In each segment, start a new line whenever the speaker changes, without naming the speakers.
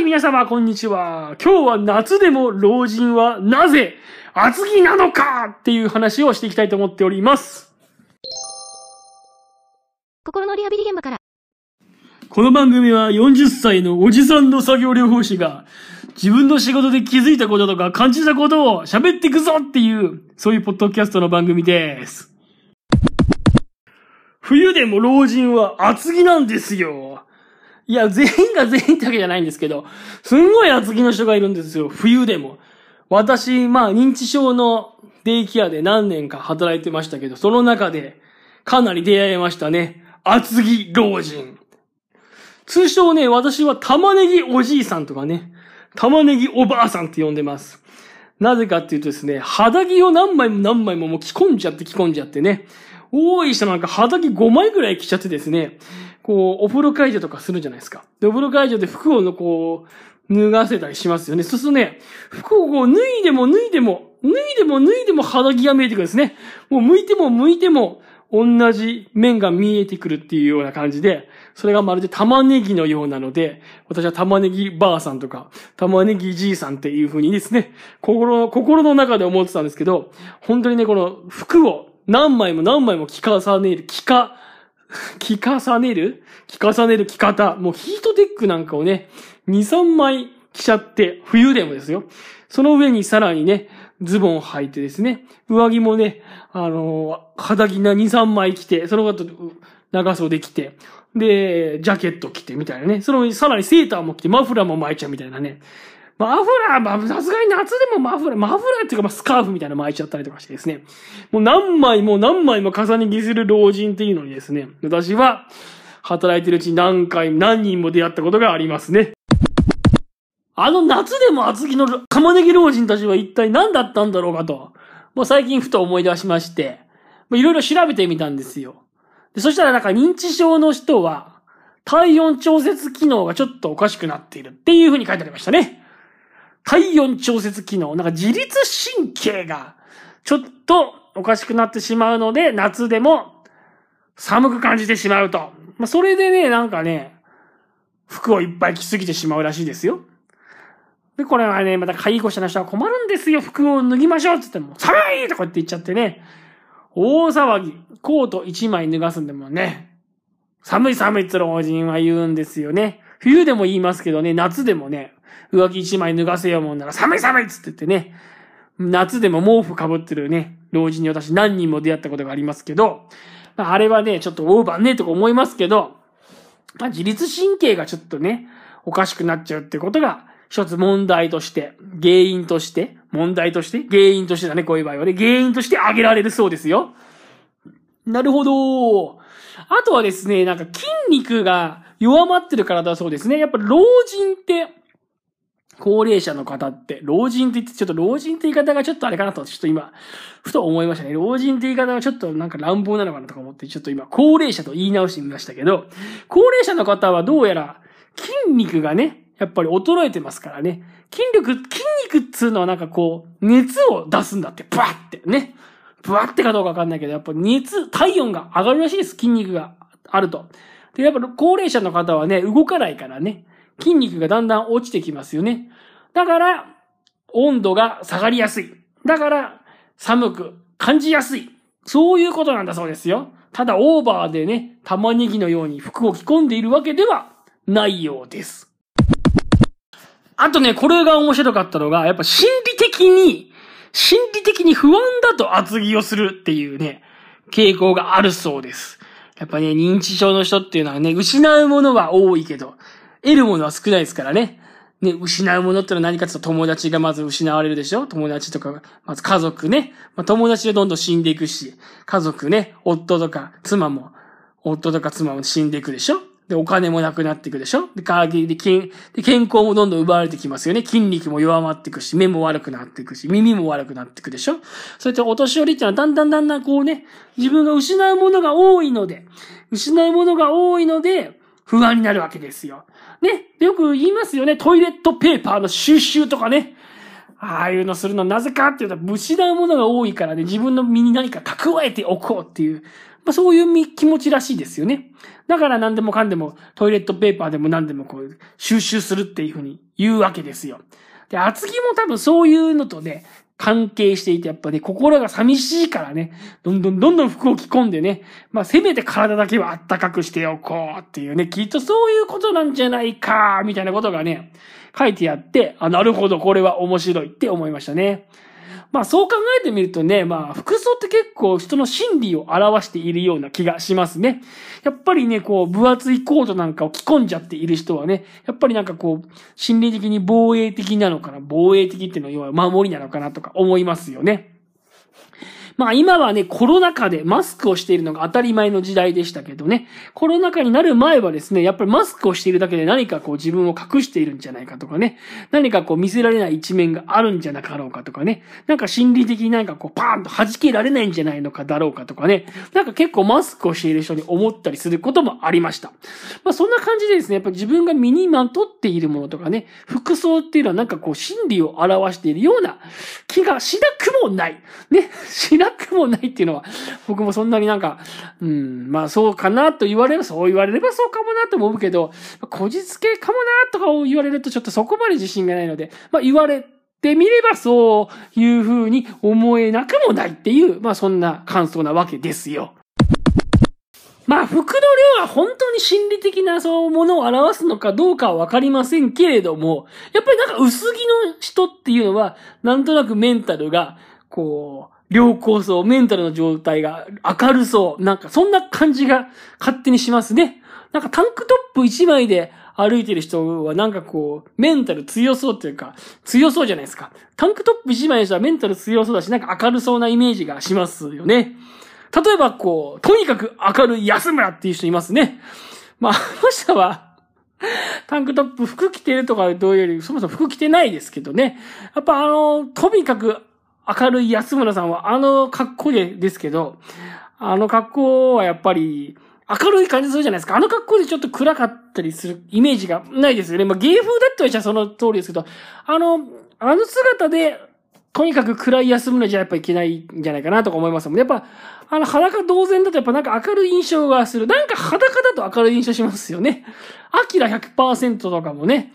はい、皆様、こんにちは。今日は夏でも老人はなぜ厚着なのか？っていう話をしていきたいと思っております。
心のリハビリ現場から。
この番組は40歳のおじさんの作業療法士が自分の仕事で気づいたこととか感じたことを喋っていくぞっていう、そういうポッドキャストの番組です。冬でも老人は厚着なんですよ。いや、全員が全員ってわけじゃないんですけど、すんごい厚着の人がいるんですよ、冬でも。私、まあ、認知症のデイケアで何年か働いてましたけど、その中で、かなり出会いましたね。厚着老人。通称ね、私は玉ねぎおじいさんとかね、玉ねぎおばあさんって呼んでます。なぜかっていうとですね、肌着を何枚も何枚ももう着込んじゃって着込んじゃってね、多い人なんか肌着5枚ぐらい着ちゃってですね、こう、お風呂会場とかするじゃないですか。で、お風呂会場で服をこう、脱がせたりしますよね。そうするとね、服をこう、脱いでも脱いでも、脱いでも脱いでも肌着が見えてくるんですね。もう剥いても剥いても、同じ面が見えてくるっていうような感じで、それがまるで玉ねぎのようなので、私は玉ねぎばあさんとか、玉ねぎじいさんっていう風にですね、心、心の中で思ってたんですけど、本当にね、この服を何枚も何枚も着重ねる、着か、着重ねる？着重ねる着方。もうヒートテックなんかをね、2、3枚着ちゃって、冬でもですよ。その上にさらにね、ズボンを履いてですね、上着もね、あのー肌着な2、3枚着て、その後、長袖着て、で、ジャケット着てみたいなね。そのさらにセーターも着て、マフラーも巻いちゃうみたいなね。マフラー、まあ、さすがに夏でもマフラー、マフラーっていうか、まあ、スカーフみたいなの巻いちゃったりとかしてですね。もう何枚も何枚も重ね着する老人っていうのにですね、私は、働いてるうちに何回、何人も出会ったことがありますね。あの夏でも厚着の玉ねぎ老人たちは一体何だったんだろうかと、もう最近ふと思い出しまして、まいろいろ調べてみたんですよ。でそしたらなんか認知症の人は、体温調節機能がちょっとおかしくなっているっていう風に書いてありましたね。体温調節機能、なんか自律神経がちょっとおかしくなってしまうので、夏でも寒く感じてしまうと。まあ、それでね、なんかね、服をいっぱい着すぎてしまうらしいですよ。で、これはね、また介護者の人は困るんですよ。服を脱ぎましょうって言っても、寒いとかって言っちゃってね、大騒ぎ。コート1枚脱がすんでもね、寒い寒いって老人は言うんですよね。冬でも言いますけどね、夏でもね、上着1枚脱がせようもんなら寒い寒いっつって言ってね、夏でも毛布かぶってるね、老人に私何人も出会ったことがありますけど、あれはね、ちょっとオーバーねとか思いますけど、まあ自律神経がちょっとね、おかしくなっちゃうってことが、一つ問題として、原因として、問題として、原因としてだね、こういう場合はね、原因として挙げられるそうですよ。なるほど。あとはですね、なんか筋肉が弱まってるからだそうですね。やっぱ老人って、高齢者の方って、老人って言って、ちょっと老人って言い方がちょっとあれかなと、ちょっと今、ふと思いましたね。老人って言い方がちょっとなんか乱暴なのかなとか思って、ちょっと今、高齢者と言い直してみましたけど、高齢者の方はどうやら筋肉がね、やっぱり衰えてますからね。筋力、筋肉っつうのはなんかこう、熱を出すんだって、ブワッてね。ブワッてかどうかわかんないけど、やっぱ熱、体温が上がるらしいです。筋肉があると。で、やっぱ高齢者の方はね、動かないからね、筋肉がだんだん落ちてきますよね。だから、温度が下がりやすい。だから、寒く感じやすい。そういうことなんだそうですよ。ただ、オーバーでね、玉ねぎのように服を着込んでいるわけではないようです。あとね、これが面白かったのが、やっぱ心理的に、心理的に不安だと厚着をするっていうね、傾向があるそうです。やっぱね、認知症の人っていうのはね、失うものは多いけど、得るものは少ないですからね。ね、失うものってのは何かというと友達がまず失われるでしょ？友達とか、まず家族ね。まあ、友達でどんどん死んでいくし、家族ね、夫とか妻も、夫とか妻も死んでいくでしょ？で、お金もなくなっていくでしょ？で、限りで健、で、健康もどんどん奪われてきますよね。筋肉も弱まっていくし、目も悪くなっていくし、耳も悪くなっていくでしょ？そうやってお年寄りっていうのはだんだんだんだんこうね、自分が失うものが多いので、失うものが多いので、不安になるわけですよ。ね。よく言いますよね。トイレットペーパーの収集とかね。ああいうのするのなぜかっていうと、失うものが多いからね、自分の身に何か蓄えておこうっていうまあそういう気持ちらしいですよね。だから何でもかんでもトイレットペーパーでも何でもこう収集するっていうふうに言うわけですよ。で、厚木も多分そういうのとね、関係していて、やっぱね、心が寂しいからね、どんどんどんどん服を着込んでね、まあ、せめて体だけはあったかくしておこうっていうね、きっとそういうことなんじゃないか、みたいなことがね、書いてあって、あ、なるほど、これは面白いって思いましたね。まあそう考えてみるとね、まあ服装って結構人の心理を表しているような気がしますね。やっぱりね、こう分厚いコートなんかを着込んじゃっている人はね、やっぱりなんかこう、心理的に防衛的なのかな、防衛的っていうのは要は守りなのかなとか思いますよね。まあ今はね、コロナ禍でマスクをしているのが当たり前の時代でしたけどね、コロナ禍になる前はですね、やっぱりマスクをしているだけで何かこう自分を隠しているんじゃないかとかね、何かこう見せられない一面があるんじゃなかろうかとかね、なんか心理的になんかこうパーンと弾けられないんじゃないのかだろうかとかね、なんか結構マスクをしている人に思ったりすることもありました。まあそんな感じでですね、やっぱり自分が身にまとっているものとかね、服装っていうのはなんかこう心理を表しているような気がしなくもない。ね、しなくもないっていうのは、僕もそんなになんか、うん、まあそうかなと言われれば、そう言われればそうかもなと思うけど、こじつけかもなとかを言われるとちょっとそこまで自信がないので、まあ言われてみればそういう風に思えなくもないっていう、まあそんな感想なわけですよ。まあ、服の量は本当に心理的なそうものを表すのかどうかはわかりませんけれども、やっぱりなんか薄着の人っていうのは、なんとなくメンタルが、こう、良好そう、メンタルの状態が明るそう、なんかそんな感じが勝手にしますね。なんかタンクトップ一枚で歩いてる人はなんかこう、メンタル強そうっていうか、強そうじゃないですか。タンクトップ一枚の人はメンタル強そうだし、なんか明るそうなイメージがしますよね。例えばこう、とにかく明るい安村っていう人いますね。まあ、あの人は、タンクトップ服着てるとかどういうより、そもそも服着てないですけどね。やっぱあの、とにかく明るい安村さんはあの格好でですけど、あの格好はやっぱり、明るい感じするじゃないですか。あの格好でちょっと暗かったりするイメージがないですよね。まあ、芸風だって言われちゃその通りですけど、あの、あの姿で、とにかく暗い安村じゃやっぱいけないんじゃないかなとか思いますもん。やっぱ、あの裸同然だとやっぱなんか明るい印象がする。なんか裸だと明るい印象しますよね。アキラ100%とかもね、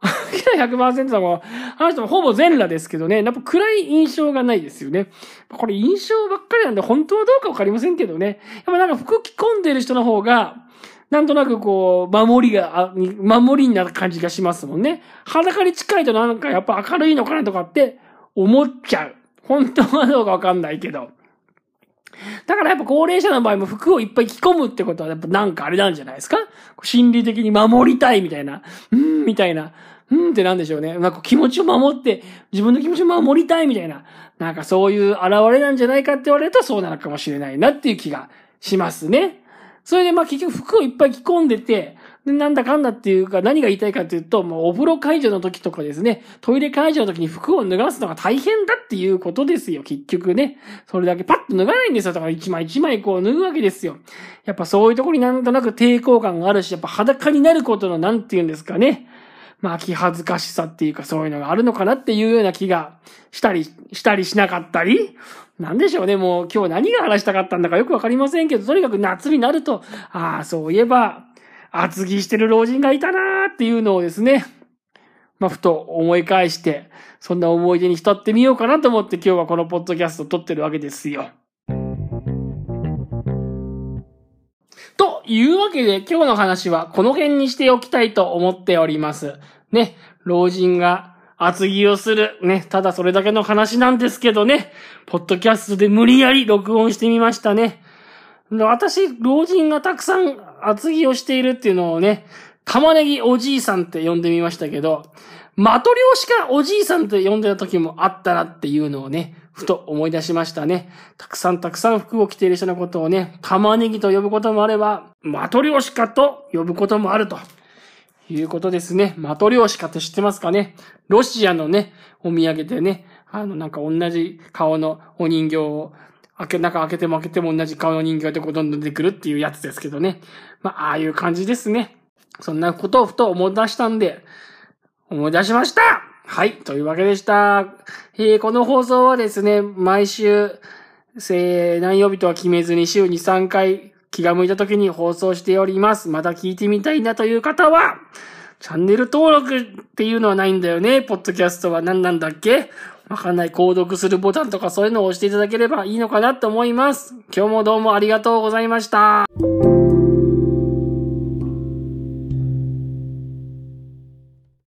キラ100%だもあの人もほぼ全裸ですけどね、やっぱ暗い印象がないですよね。これ印象ばっかりなんで本当はどうかわかりませんけどね。やっぱなんか服着込んでる人の方が、なんとなくこう、守りが、守りになる感じがしますもんね。裸に近いとなんかやっぱ明るいのかなとかって思っちゃう。本当はどうかわかんないけど。だからやっぱ高齢者の場合も服をいっぱい着込むってことはやっぱなんかあれなんじゃないですか？心理的に守りたいみたいな、うん、みたいな、うんってなんでしょうね。なんか気持ちを守って、自分の気持ちを守りたいみたいな、なんかそういう現れなんじゃないかって言われるとそうなのかもしれないなっていう気がしますね。それでまあ結局服をいっぱい着込んでて、で、なんだかんだっていうか、何が言いたいかっていうと、もうお風呂解除の時とかですね、トイレ解除の時に服を脱がすのが大変だっていうことですよ、結局ね。それだけパッと脱がないんですよ。だから一枚一枚こう脱ぐわけですよ。やっぱそういうところになんとなく抵抗感があるし、やっぱ裸になることのなんて言うんですかね。まあ気恥ずかしさっていうかそういうのがあるのかなっていうような気がしたり、したりしなかったり、なんでしょうね、もう今日何が話したかったんだかよくわかりませんけど、とにかく夏になると、ああ、そういえば、厚着してる老人がいたなーっていうのをですね、まあ、ふと思い返して、そんな思い出に浸ってみようかなと思って今日はこのポッドキャストを撮ってるわけですよ。というわけで今日の話はこの辺にしておきたいと思っております。ね、老人が厚着をする。ね、ただそれだけの話なんですけどね、ポッドキャストで無理やり録音してみましたね。私、老人がたくさん厚着をしているっていうのをね、玉ねぎおじいさんって呼んでみましたけど、マトリョーシカおじいさんって呼んでた時もあったなっていうのをね、ふと思い出しましたね。たくさんたくさん服を着ている人のことをね、玉ねぎと呼ぶこともあれば、マトリョーシカと呼ぶこともあると。いうことですね。マトリョーシカって知ってますかねロシアのね、お土産でね、あの、なんか同じ顔のお人形を開け、中開けても開けても同じ顔の人形でこうどんどん出てくるっていうやつですけどね。まあ、ああいう感じですね。そんなことをふと思い出したんで、思い出しましたはい。というわけでした。えー、この放送はですね、毎週、せ何曜日とは決めずに週に3回気が向いた時に放送しております。また聞いてみたいなという方は、チャンネル登録っていうのはないんだよね。ポッドキャストは何なんだっけ？わかんない。購読するボタンとかそういうのを押していただければいいのかなと思います。今日もどうもありがとうございました。